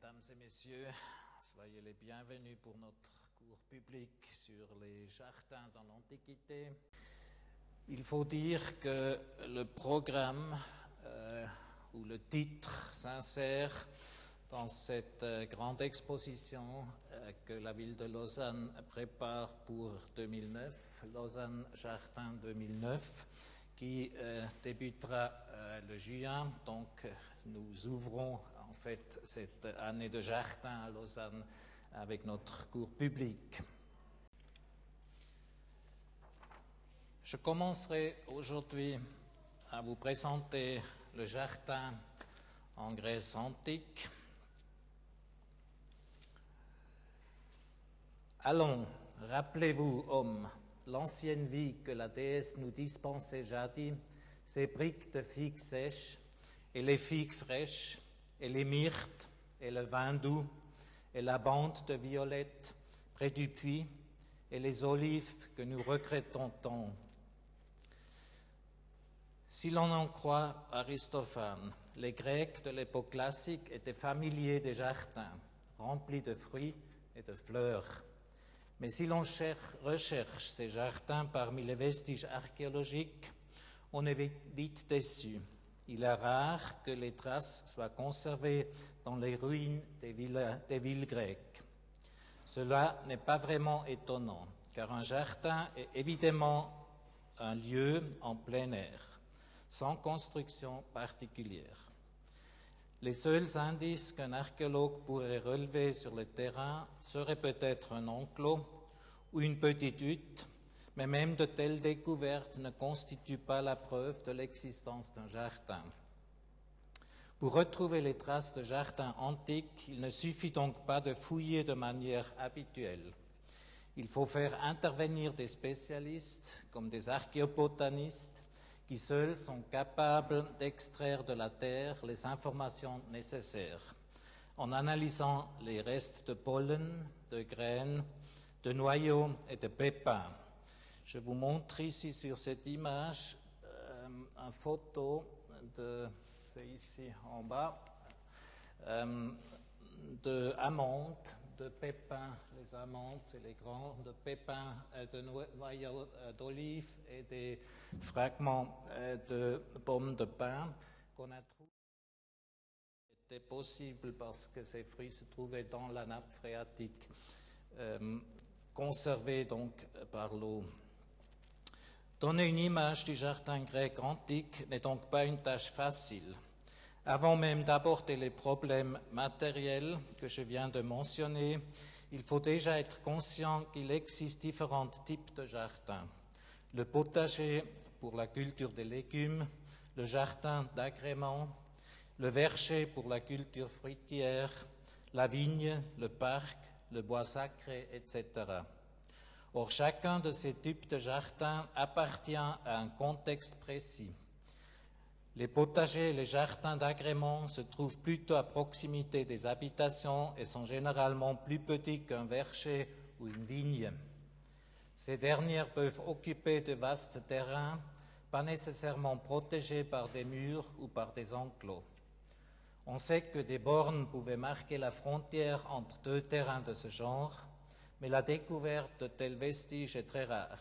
Mesdames et messieurs, soyez les bienvenus pour notre cours public sur les jardins dans l'Antiquité. Il faut dire que le programme euh, ou le titre s'insère dans cette euh, grande exposition euh, que la ville de Lausanne prépare pour 2009, Lausanne Jardin 2009 qui débutera le juin. Donc, nous ouvrons fait cette année de jardin à Lausanne avec notre cours public. Je commencerai aujourd'hui à vous présenter le jardin en Grèce antique. Allons, rappelez-vous, hommes, l'ancienne vie que la déesse nous dispensait jadis, ses briques de figues sèches, et les figues fraîches, et les myrtes, et le vin doux, et la bande de violettes près du puits, et les olives que nous regrettons tant. Si l'on en croit Aristophane, les Grecs de l'époque classique étaient familiers des jardins, remplis de fruits et de fleurs. Mais si l'on recherche ces jardins parmi les vestiges archéologiques, on est vite déçu. Il est rare que les traces soient conservées dans les ruines des villes, grecques. Cela n'est pas vraiment étonnant, car un jardin est évidemment un lieu en plein air, sans construction particulière. Les seuls indices qu'un archéologue pourrait relever sur le terrain seraient peut-être un enclos ou une petite hutte, mais même de telles découvertes ne constituent pas la preuve de l'existence d'un jardin. Pour retrouver les traces de jardins antiques, il ne suffit donc pas de fouiller de manière habituelle. Il faut faire intervenir des spécialistes comme des archéobotanistes qui seuls sont capables d'extraire de la terre les informations nécessaires en analysant les restes de pollen, de graines, de noyaux et de pépins. Je vous montre ici sur cette image euh, une photo de, c'est ici en bas, euh, de amandes, de pépins, les amandes, c'est les grands, de pépins, euh, de noyaux euh, d'olive et des fragments de pommes de pin qu'on a trouvé. C'était possible parce que ces fruits se trouvaient dans la nappe phréatique, conservés donc par l'eau. Donner une image du jardin grec antique n'est donc pas une tâche facile. Avant même d'aborder les problèmes matériels que je viens de mentionner, il faut déjà être conscient qu'il existe différents types de jardins. Le potager pour la culture des légumes, le jardin d'agrément, le verger pour la culture fruitière, la vigne, le parc, le bois sacré, etc. Or, chacun de ces types de jardins appartient à un contexte précis. Les potagers et les jardins d'agrément se trouvent plutôt à proximité des habitations et sont généralement plus petits qu'un verger ou une vigne. Ces dernières peuvent occuper de vastes terrains, pas nécessairement protégés par des murs ou par des enclos. On sait que des bornes pouvaient marquer la frontière entre deux terrains de ce genre, mais la découverte de tels vestiges est très rare.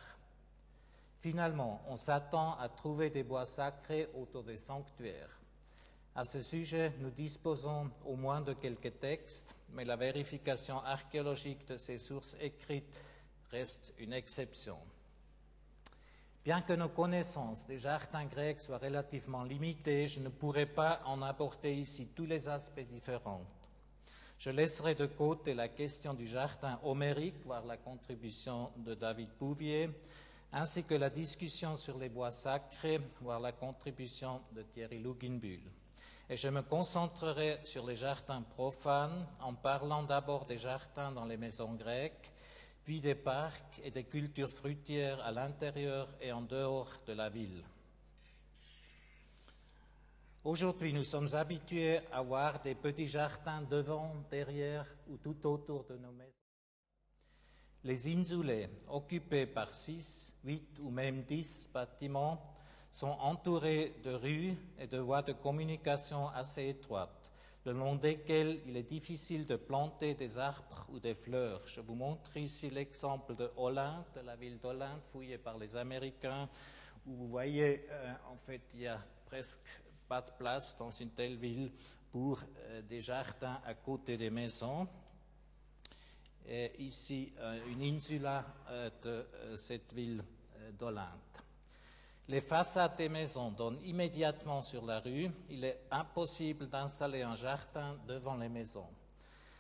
Finalement, on s'attend à trouver des bois sacrés autour des sanctuaires. À ce sujet, nous disposons au moins de quelques textes, mais la vérification archéologique de ces sources écrites reste une exception. Bien que nos connaissances des jardins grecs soient relativement limitées, je ne pourrais pas en apporter ici tous les aspects différents. Je laisserai de côté la question du jardin homérique, voire la contribution de David Bouvier, ainsi que la discussion sur les bois sacrés, voire la contribution de Thierry Luginbull. Et je me concentrerai sur les jardins profanes en parlant d'abord des jardins dans les maisons grecques, puis des parcs et des cultures fruitières à l'intérieur et en dehors de la ville. Aujourd'hui, nous sommes habitués à voir des petits jardins devant, derrière ou tout autour de nos maisons. Les insulés, occupés par six, huit ou même dix bâtiments, sont entourés de rues et de voies de communication assez étroites. le long desquels il est difficile de planter des arbres ou des fleurs. Je vous montre ici l'exemple de Olympe, de la ville d'Olympe, fouillée par les Américains, où vous voyez, euh, en fait, il y a presque pas de place dans une telle ville pour euh, des jardins à côté des maisons. Ici, euh, une insula de cette ville d'Olympe. Les façades des maisons donnent immédiatement sur la rue. Il est impossible d'installer un jardin devant les maisons.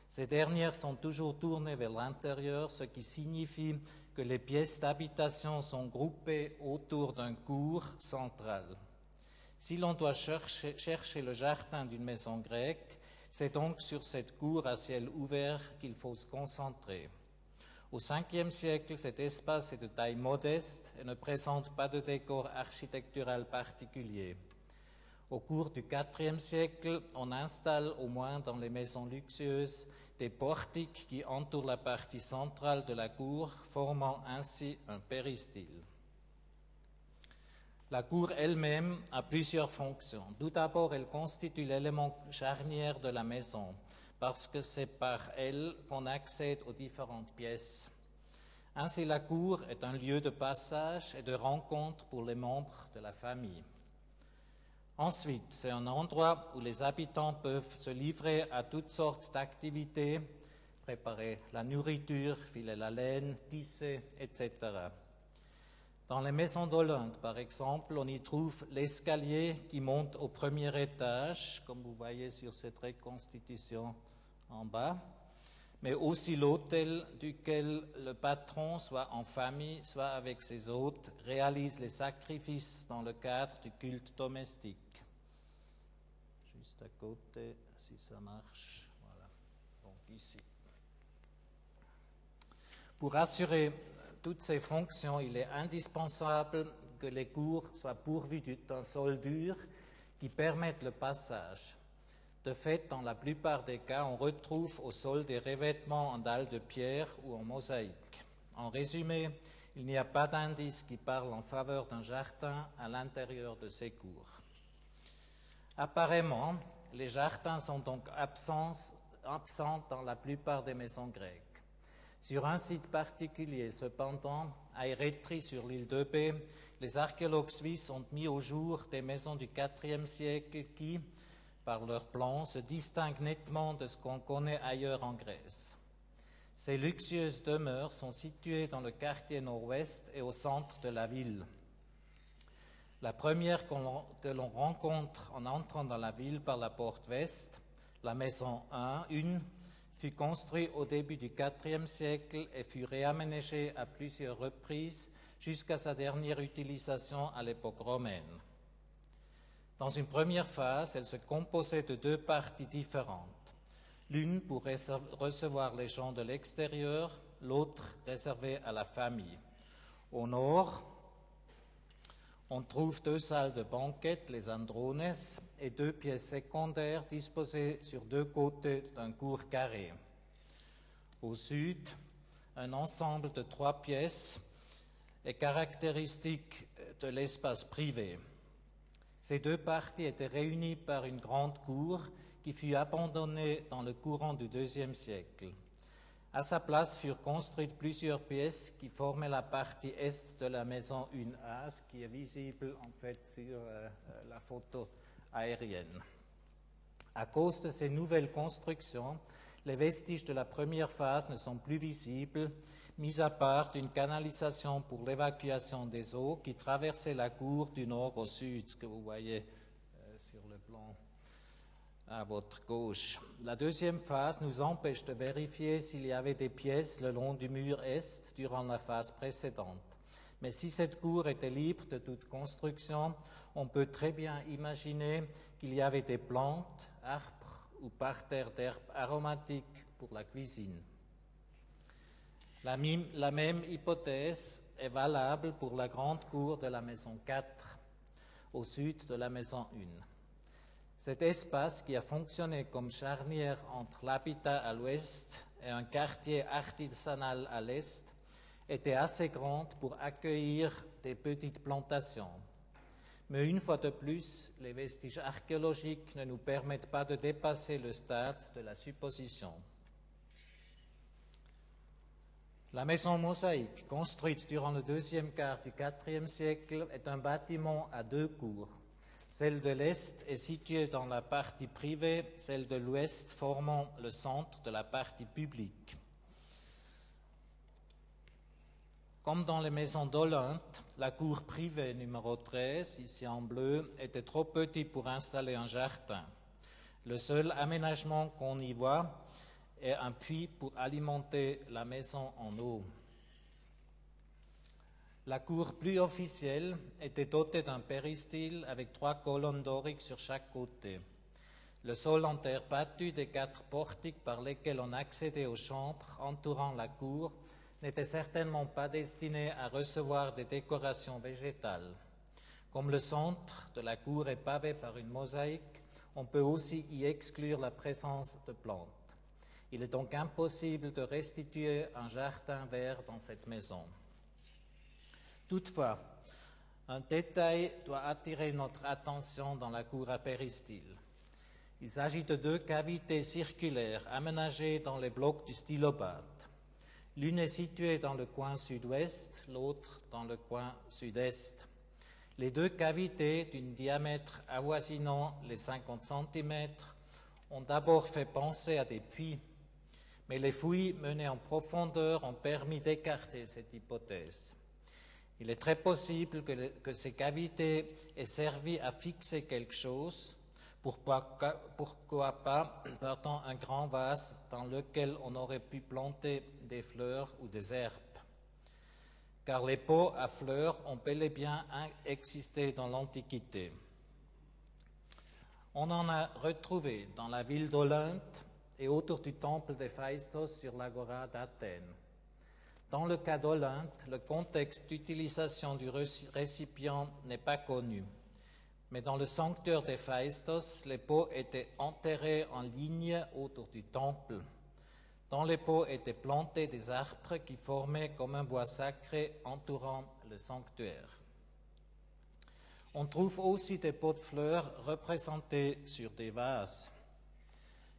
Ces dernières sont toujours tournées vers l'intérieur, ce qui signifie que les pièces d'habitation sont groupées autour d'un cours central. Si l'on doit chercher, le jardin d'une maison grecque, c'est donc sur cette cour à ciel ouvert qu'il faut se concentrer. Au Ve siècle, cet espace est de taille modeste et ne présente pas de décor architectural particulier. Au cours du IVe siècle, on installe, au moins dans les maisons luxueuses, des portiques qui entourent la partie centrale de la cour, formant ainsi un péristyle. La cour elle-même a plusieurs fonctions. Tout d'abord, elle constitue l'élément charnière de la maison parce que c'est par elle qu'on accède aux différentes pièces. Ainsi, la cour est un lieu de passage et de rencontre pour les membres de la famille. Ensuite, c'est un endroit où les habitants peuvent se livrer à toutes sortes d'activités, préparer la nourriture, filer la laine, tisser, etc. Dans les maisons d'Hollande, par exemple, on y trouve l'escalier qui monte au premier étage, comme vous voyez sur cette reconstitution en bas, mais aussi l'hôtel duquel le patron, soit en famille, soit avec ses hôtes, réalise les sacrifices dans le cadre du culte domestique. Juste à côté, si ça marche. Voilà. Donc ici. Pour assurer toutes ces fonctions, il est indispensable que les cours soient pourvus d'un sol dur qui permette le passage. De fait, dans la plupart des cas, on retrouve au sol des revêtements en dalles de pierre ou en mosaïque. En résumé, il n'y a pas d'indice qui parle en faveur d'un jardin à l'intérieur de ces cours. Apparemment, les jardins sont donc absents, absents dans la plupart des maisons grecques. Sur un site particulier, cependant, à Eretri sur l'île de Paix, les archéologues suisses ont mis au jour des maisons du IVe siècle qui, par leur plan, se distinguent nettement de ce qu'on connaît ailleurs en Grèce. Ces luxueuses demeures sont situées dans le quartier nord-ouest et au centre de la ville. La première que l'on rencontre en entrant dans la ville par la porte ouest, la maison 1, une, fut construite au début du IVe siècle et fut réaménagée à plusieurs reprises jusqu'à sa dernière utilisation à l'époque romaine. Dans une première phase, elle se composait de deux parties différentes. L'une pour recevoir les gens de l'extérieur, l'autre réservée à la famille. Au nord, on trouve deux salles de banquet, les andrones, et deux pièces secondaires disposées sur deux côtés d'un cours carré. Au sud, un ensemble de trois pièces est caractéristique de l'espace privé. Ces deux parties étaient réunies par une grande cour qui fut abandonnée dans le courant du deuxième siècle. À sa place furent construites plusieurs pièces qui formaient la partie est de la maison 1A, ce qui est visible en fait sur euh, la photo aérienne. À cause de ces nouvelles constructions, les vestiges de la première phase ne sont plus visibles mis à part d'une canalisation pour l'évacuation des eaux qui traversait la cour du nord au sud, ce que vous voyez euh, sur le plan à votre gauche. La deuxième phase nous empêche de vérifier s'il y avait des pièces le long du mur est durant la phase précédente. Mais si cette cour était libre de toute construction, on peut très bien imaginer qu'il y avait des plantes, arbres ou parterres d'herbes aromatiques pour la cuisine. La, même hypothèse est valable pour la grande cour de la maison 4 au sud de la maison 1. Cet espace qui a fonctionné comme charnière entre l'habitat à l'ouest et un quartier artisanal à l'est était assez grand pour accueillir des petites plantations. Mais une fois de plus, les vestiges archéologiques ne nous permettent pas de dépasser le stade de la supposition. La maison mosaïque, construite durant le deuxième quart du IVe siècle, est un bâtiment à deux cours. Celle de l'Est est située dans la partie privée, celle de l'Ouest formant le centre de la partie publique. Comme dans les maisons d'Olympe, la cour privée numéro 13, ici en bleu, était trop petite pour installer un jardin. Le seul aménagement qu'on y voit est un puits pour alimenter la maison en eau. La cour plus officielle était dotée d'un péristyle avec trois colonnes doriques sur chaque côté. Le sol en terre battue des quatre portiques par lesquels on accédait aux chambres entourant la cour n'était certainement pas destiné à recevoir des décorations végétales. Comme le centre de la cour est pavé par une mosaïque, on peut aussi y exclure la présence de plantes. Il est donc impossible de restituer un jardin vert dans cette maison. Toutefois, un détail doit attirer notre attention dans la cour à péristyle. Il s'agit de deux cavités circulaires aménagées dans les blocs du stylobate. L'une est située dans le coin sud-ouest, l'autre dans le coin sud-est. Les deux cavités, d'une diamètre avoisinant les 50 cm, ont d'abord fait penser à des puits, mais les fouilles menées en profondeur ont permis d'écarter cette hypothèse. Il est très possible que, ces cavités aient servi à fixer quelque chose, pourquoi, pas un grand vase dans lequel on aurait pu planter des fleurs ou des herbes. Car les pots à fleurs ont bel et bien existé dans l'Antiquité. On en a retrouvé dans la ville d'Olympe et autour du temple des Phaistos sur l'agora d'Athènes. Dans le cas d'Olympe, le contexte d'utilisation du récipient n'est pas connu. Mais dans le sanctuaire des les pots étaient enterrés en ligne autour du temple. Dans les pots étaient plantés des arbres qui formaient comme un bois sacré entourant le sanctuaire. On trouve aussi des pots de fleurs représentés sur des vases.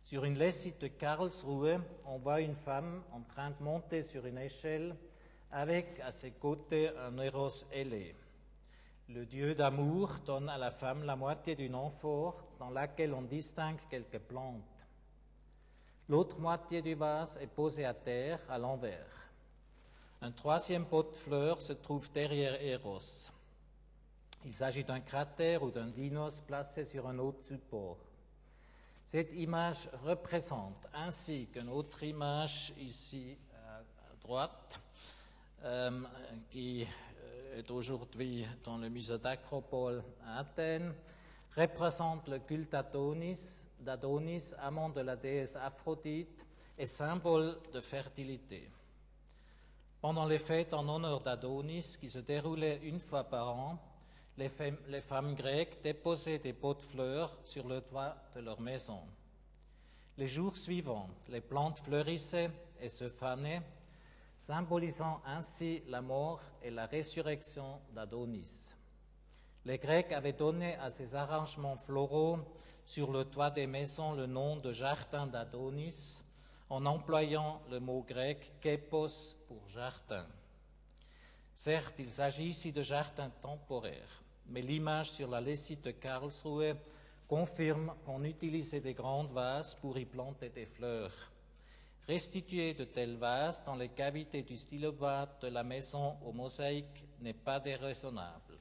Sur une lessite de Karlsruhe, on voit une femme en train de monter sur une échelle avec à ses côtés un héros ailé. Le dieu d'amour donne à la femme la moitié d'une amphore dans laquelle on distingue quelques plantes. L'autre moitié du vase est posée à terre à l'envers. Un troisième pot de fleurs se trouve derrière Eros. Il s'agit d'un cratère ou d'un dinos placé sur un autre support. Cette image représente, ainsi qu'une autre image ici à droite, euh, qui euh, est aujourd'hui dans le musée d'Acropole à Athènes, représente le culte d'Adonis, amant de la déesse Aphrodite et symbole de fertilité. Pendant les fêtes en honneur d'Adonis, qui se déroulaient une fois par an, les femmes, grecques déposaient des pots de fleurs sur le toit de leur maison. Les jours suivants, les plantes fleurissaient et se fanaient, symbolisant ainsi la mort et la résurrection d'Adonis. Les Grecs avaient donné à ces arrangements floraux sur le toit des maisons le nom de jardin d'Adonis en employant le mot grec képos pour jardin. Certes, il s'agit ici de jardins temporaires, mais l'image sur la lessite de Karlsruhe confirme qu'on utilisait des grandes vases pour y planter des fleurs. Restituer de tels vases dans les cavités du stylobate de la maison aux mosaïques n'est pas déraisonnable.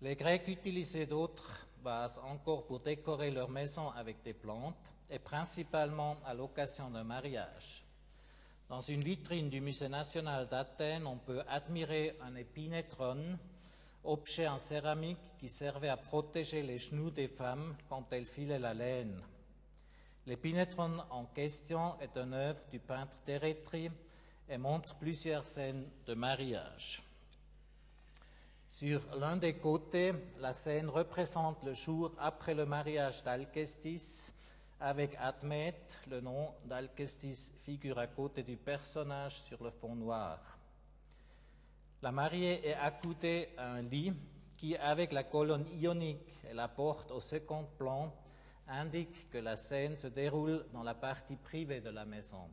Les Grecs utilisaient d'autres vases encore pour décorer leur maison avec des plantes et principalement à l'occasion d'un mariage. Dans une vitrine du Musée national d'Athènes, on peut admirer un épinetron, objet en céramique qui servait à protéger les genoux des femmes quand elles filaient la laine. L'épinetron en question est une œuvre du peintre Térétri et montre plusieurs scènes de mariage. Sur l'un des côtés, la scène représente le jour après le mariage d'Alcestis avec Admet, le nom d'Alcestis figure à côté du personnage sur le fond noir. La mariée est accoudée à un lit qui, avec la colonne ionique et la porte au second plan, indique que la scène se déroule dans la partie privée de la maison.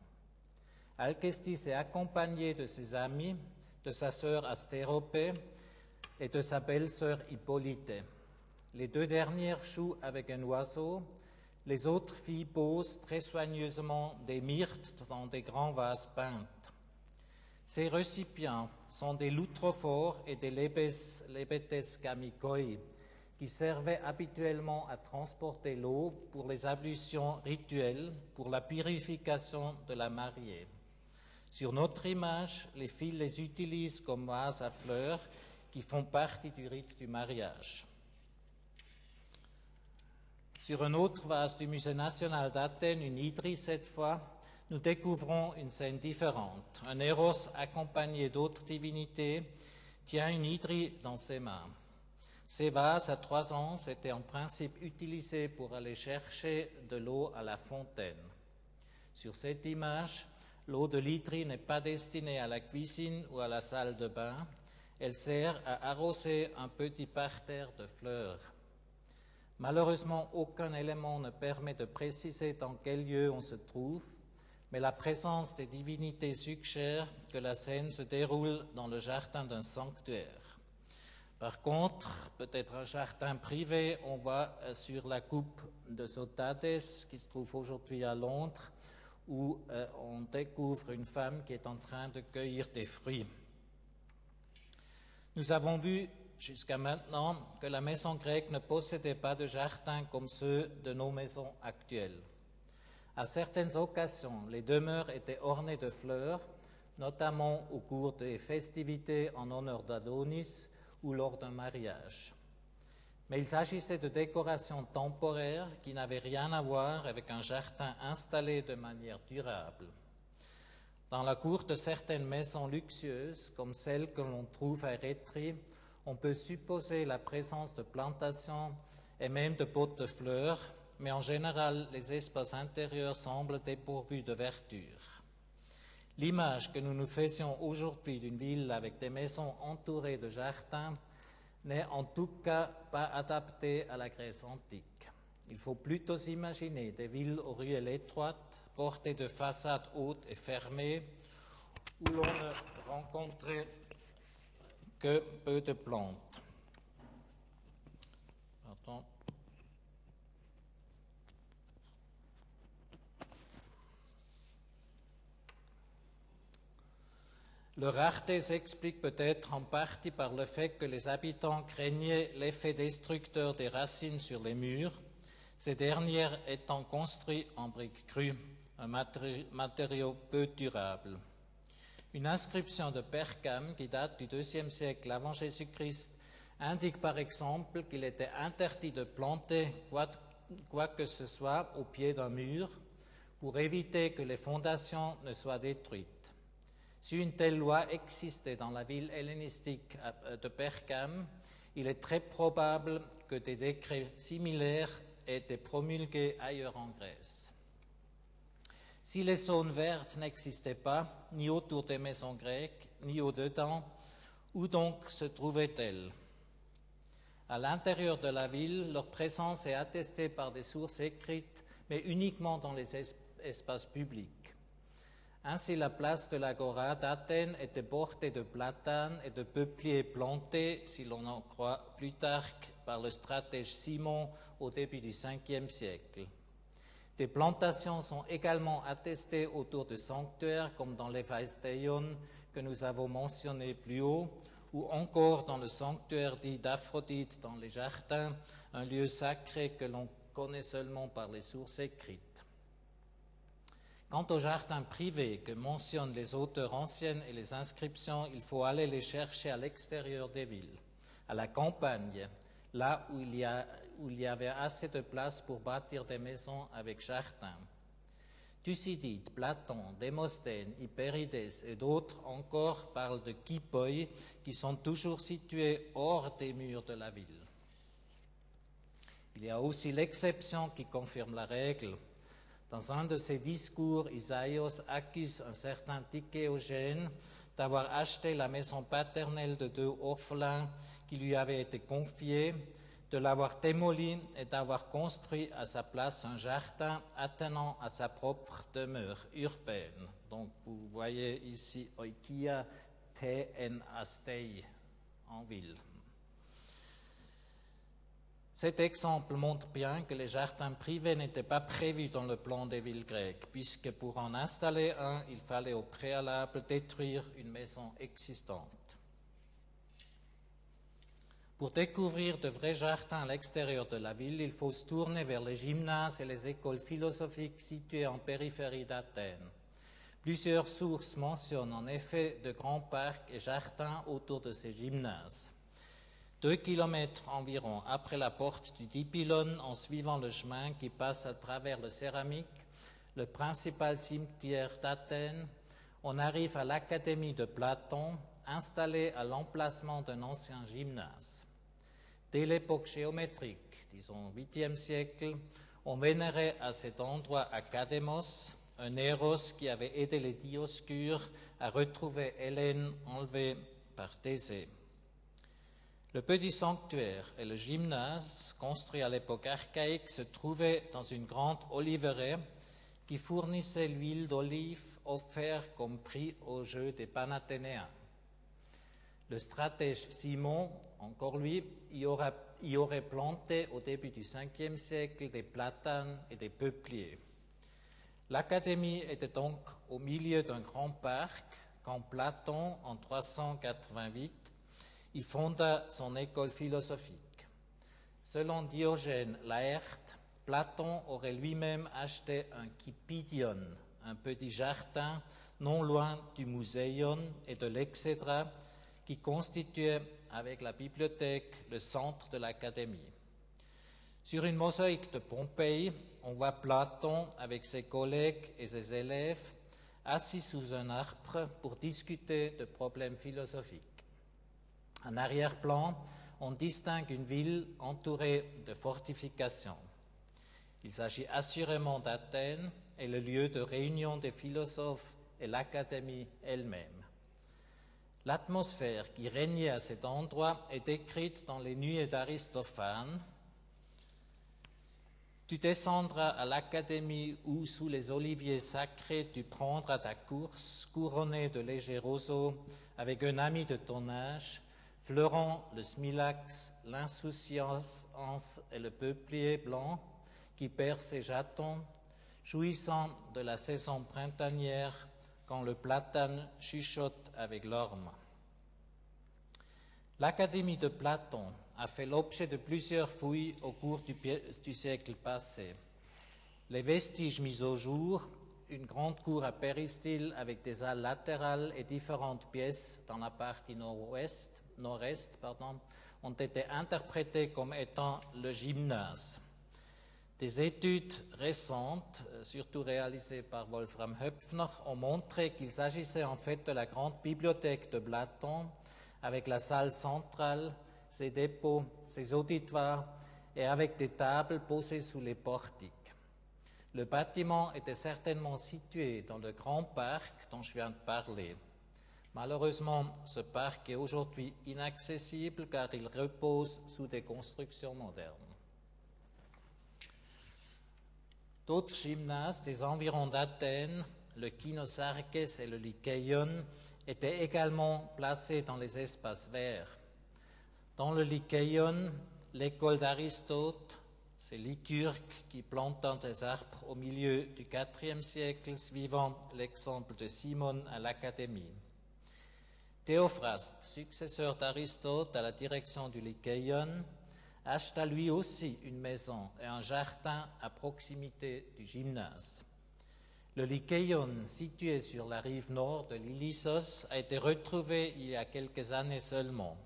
Alcestis est accompagné de ses amis, de sa sœur Astéropée et de sa belle-sœur Hippolyte. Les deux dernières jouent avec un oiseau, les autres filles posent très soigneusement des myrtes dans des grands vases peints. Ces récipients sont des loutrophores et des lebetes gamikoi, qui servaient habituellement à transporter l'eau pour les ablutions rituelles, pour la purification de la mariée. Sur notre image, les filles les utilisent comme vases à fleurs qui font partie du rite du mariage. Sur un autre vase du Musée national d'Athènes, une hydrie cette fois, nous découvrons une scène différente. Un héros accompagné d'autres divinités tient une hydrie dans ses mains. Ces vases à trois ans étaient en principe utilisés pour aller chercher de l'eau à la fontaine. Sur cette image, l'eau de l'hydrie n'est pas destinée à la cuisine ou à la salle de bain, elle sert à arroser un petit parterre de fleurs. Malheureusement, aucun élément ne permet de préciser dans quel lieu on se trouve, mais la présence des divinités suggère que la scène se déroule dans le jardin d'un sanctuaire. Par contre, peut-être un jardin privé, on voit euh, sur la coupe de Sotades, qui se trouve aujourd'hui à Londres, où euh, on découvre une femme qui est en train de cueillir des fruits. Nous avons vu jusqu'à maintenant que la maison grecque ne possédait pas de jardin comme ceux de nos maisons actuelles. À certaines occasions, les demeures étaient ornées de fleurs, notamment au cours des festivités en honneur d'Adonis ou lors d'un mariage. Mais il s'agissait de décorations temporaires qui n'avaient rien à voir avec un jardin installé de manière durable. Dans la cour de certaines maisons luxueuses, comme celle que l'on trouve à Rétry, on peut supposer la présence de plantations et même de pots de fleurs, mais en général, les espaces intérieurs semblent dépourvus de verdure. L'image que nous nous faisions aujourd'hui d'une ville avec des maisons entourées de jardins n'est en tout cas pas adaptée à la Grèce antique. Il faut plutôt imaginer des villes aux ruelles étroites, portées de façades hautes et fermées, où l'on ne rencontrait que peu de plantes. Le rareté s'explique peut-être en partie par le fait que les habitants craignaient l'effet destructeur des racines sur les murs, ces dernières étant construites en briques crues, un matériau peu durable. Une inscription de Pergame qui date du deuxième siècle avant Jésus-Christ indique par exemple qu'il était interdit de planter quoi que ce soit au pied d'un mur pour éviter que les fondations ne soient détruites. Si une telle loi existait dans la ville hellénistique euh, de Pergame, il est très probable que des décrets similaires aient été promulgués ailleurs en Grèce. Si les zones vertes n'existaient pas, ni autour des maisons grecques, ni au-dedans, où donc se trouvaient-elles? À l'intérieur de la ville, leur présence est attestée par des sources écrites, mais uniquement dans les espaces publics. Ainsi, la place de l'Agora d'Athènes était bordée de platanes et de peupliers plantés, si l'on en croit Plutarque, par le stratège Simon au début du Ve siècle. Des plantations sont également attestées autour de sanctuaires, comme dans les Vaisteion que nous avons mentionnés plus haut, ou encore dans le sanctuaire dit d'Aphrodite dans les jardins, un lieu sacré que l'on connaît seulement par les sources écrites. Quant aux jardins privés que mentionnent les auteurs anciennes et les inscriptions, il faut aller les chercher à l'extérieur des villes, à la campagne, là où il, y où il y avait assez de place pour bâtir des maisons avec jardins. Thucydide, Platon, Démosthène, Hyperides et d'autres encore parlent de kipoi qui sont toujours situés hors des murs de la ville. Il y a aussi l'exception qui confirme la règle. Dans un de ses discours, Isaïos accuse un certain Tichéogène d'avoir acheté la maison paternelle de deux orphelins qui lui avaient été confiés, de l'avoir démoli et d'avoir construit à sa place un jardin attenant à sa propre demeure urbaine. Donc vous voyez ici Oikia TN Astei en ville. Cet exemple montre bien que les jardins privés n'étaient pas prévus dans le plan des villes grecques, puisque pour en installer un, il fallait au préalable détruire une maison existante. Pour découvrir de vrais jardins à l'extérieur de la ville, il faut se tourner vers les gymnases et les écoles philosophiques situées en périphérie d'Athènes. Plusieurs sources mentionnent en effet de grands parcs et jardins autour de ces gymnases. Deux kilomètres environ après la porte du Dipylone, en suivant le chemin qui passe à travers le céramique, le principal cimetière d'Athènes, on arrive à l'Académie de Platon, installée à l'emplacement d'un ancien gymnase. Dès l'époque géométrique, disons 8e siècle, on vénérait à cet endroit Académos, un héros qui avait aidé les Dioscures à retrouver Hélène enlevée par Thésée. Le petit sanctuaire et le gymnase, construits à l'époque archaïque, se trouvaient dans une grande oliveraie qui fournissait l'huile d'olive offerte comme prix au jeu des Panathénéens. Le stratège Simon, encore lui, y aurait, planté au début du 5e siècle des platanes et des peupliers. L'académie était donc au milieu d'un grand parc quand Platon, en 388, y fonda son école philosophique. Selon Diogène Laerte, Platon aurait lui-même acheté un Kipidion, un petit jardin non loin du Muséon et de l'Exédra, qui constituait avec la bibliothèque le centre de l'académie. Sur une mosaïque de Pompéi, on voit Platon avec ses collègues et ses élèves assis sous un arbre pour discuter de problèmes philosophiques. En arrière-plan, on distingue une ville entourée de fortifications. Il s'agit assurément d'Athènes et le lieu de réunion des philosophes et l'académie elle-même. L'atmosphère qui régnait à cet endroit est décrite dans les nuées d'Aristophane. Tu descendras à l'académie où, sous les oliviers sacrés, tu prendras ta course, couronné de légers roseaux, avec un ami de ton âge, fleurant le smilax, l'insouciance et le peuplier blanc qui perd ses jatons, jouissant de la saison printanière quand le platane chuchote L'Académie de Platon a fait l'objet de plusieurs fouilles au cours du, siècle passé. Les vestiges mis au jour, une grande cour à péristyle avec des halles latérales et différentes pièces dans la partie nord-est, ont été interprétés comme étant le gymnase. Des études récentes, euh, surtout réalisées par Wolfram Höpfner, ont montré qu'il s'agissait en fait de la grande bibliothèque de Platon, avec la salle centrale, ses dépôts, ses auditoires et avec des tables posées sous les portiques. Le bâtiment était certainement situé dans le grand parc dont je viens de parler. Malheureusement, ce parc est aujourd'hui inaccessible car il repose sous des constructions modernes. D'autres gymnases des environs d'Athènes, le Kinosarkes et le Lykéion, étaient également placés dans les espaces verts. Dans le Lykéion, l'école d'Aristote, c'est Lycurque qui plantant des arbres au milieu du IVe siècle, suivant l'exemple de Simone à l'Académie. Théophraste, successeur d'Aristote à la direction du Lykéion, acheta lui aussi une maison et un jardin à proximité du gymnase. Le Lykéion, situé sur la rive nord de l'Ilissos, a été retrouvé il y a quelques années seulement.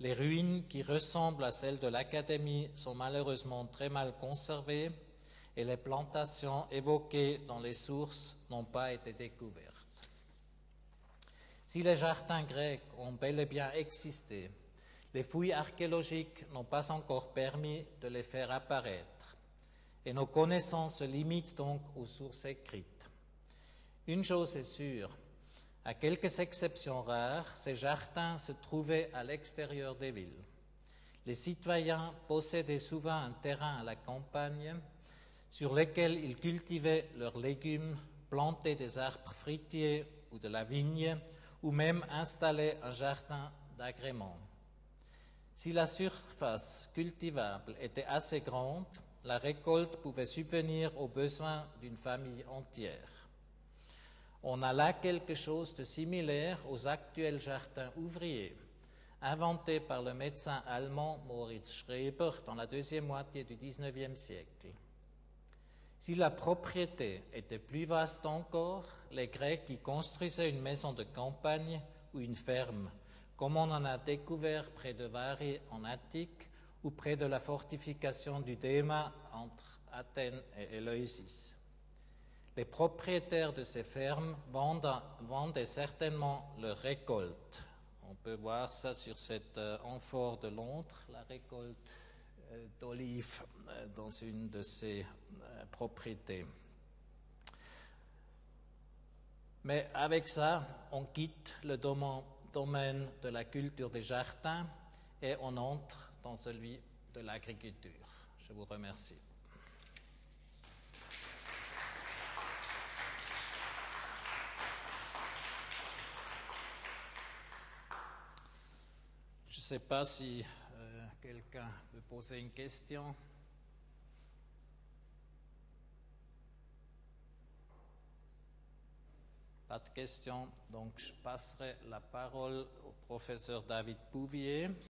Les ruines qui ressemblent à celles de l'Académie sont malheureusement très mal conservées et les plantations évoquées dans les sources n'ont pas été découvertes. Si les jardins grecs ont bel et bien existé, les fouilles archéologiques n'ont pas encore permis de les faire apparaître, et nos connaissances se limitent donc aux sources écrites. Une chose est sûre, À quelques exceptions rares, ces jardins se trouvaient à l'extérieur des villes. Les citoyens possédaient souvent un terrain à la campagne sur lequel ils cultivaient leurs légumes, plantaient des arbres fruitiers ou de la vigne, ou même installaient un jardin d'agrément. Si la surface cultivable était assez grande, la récolte pouvait subvenir aux besoins d'une famille entière. On a là quelque chose de similaire aux actuels jardins ouvriers, inventés par le médecin allemand Moritz Schreber dans la deuxième moitié du XIXe siècle. Si la propriété était plus vaste encore, les Grecs y construisaient une maison de campagne ou une ferme, comme on en a découvert près de Vari en Attique ou près de la fortification du Déma entre Athènes et Éleusis. Les propriétaires de ces fermes vendaient certainement leurs récoltes. On peut voir ça sur cet euh, amphore de Londres, la récolte euh, d'olives euh, dans une de ses propriétés. Mais avec ça, on quitte le domaine de la culture des jardins et on entre dans celui de l'agriculture. Je vous remercie. Je ne sais pas si euh, quelqu'un veut poser une question. Pas de question, donc je passerai la parole au professeur David Bouvier.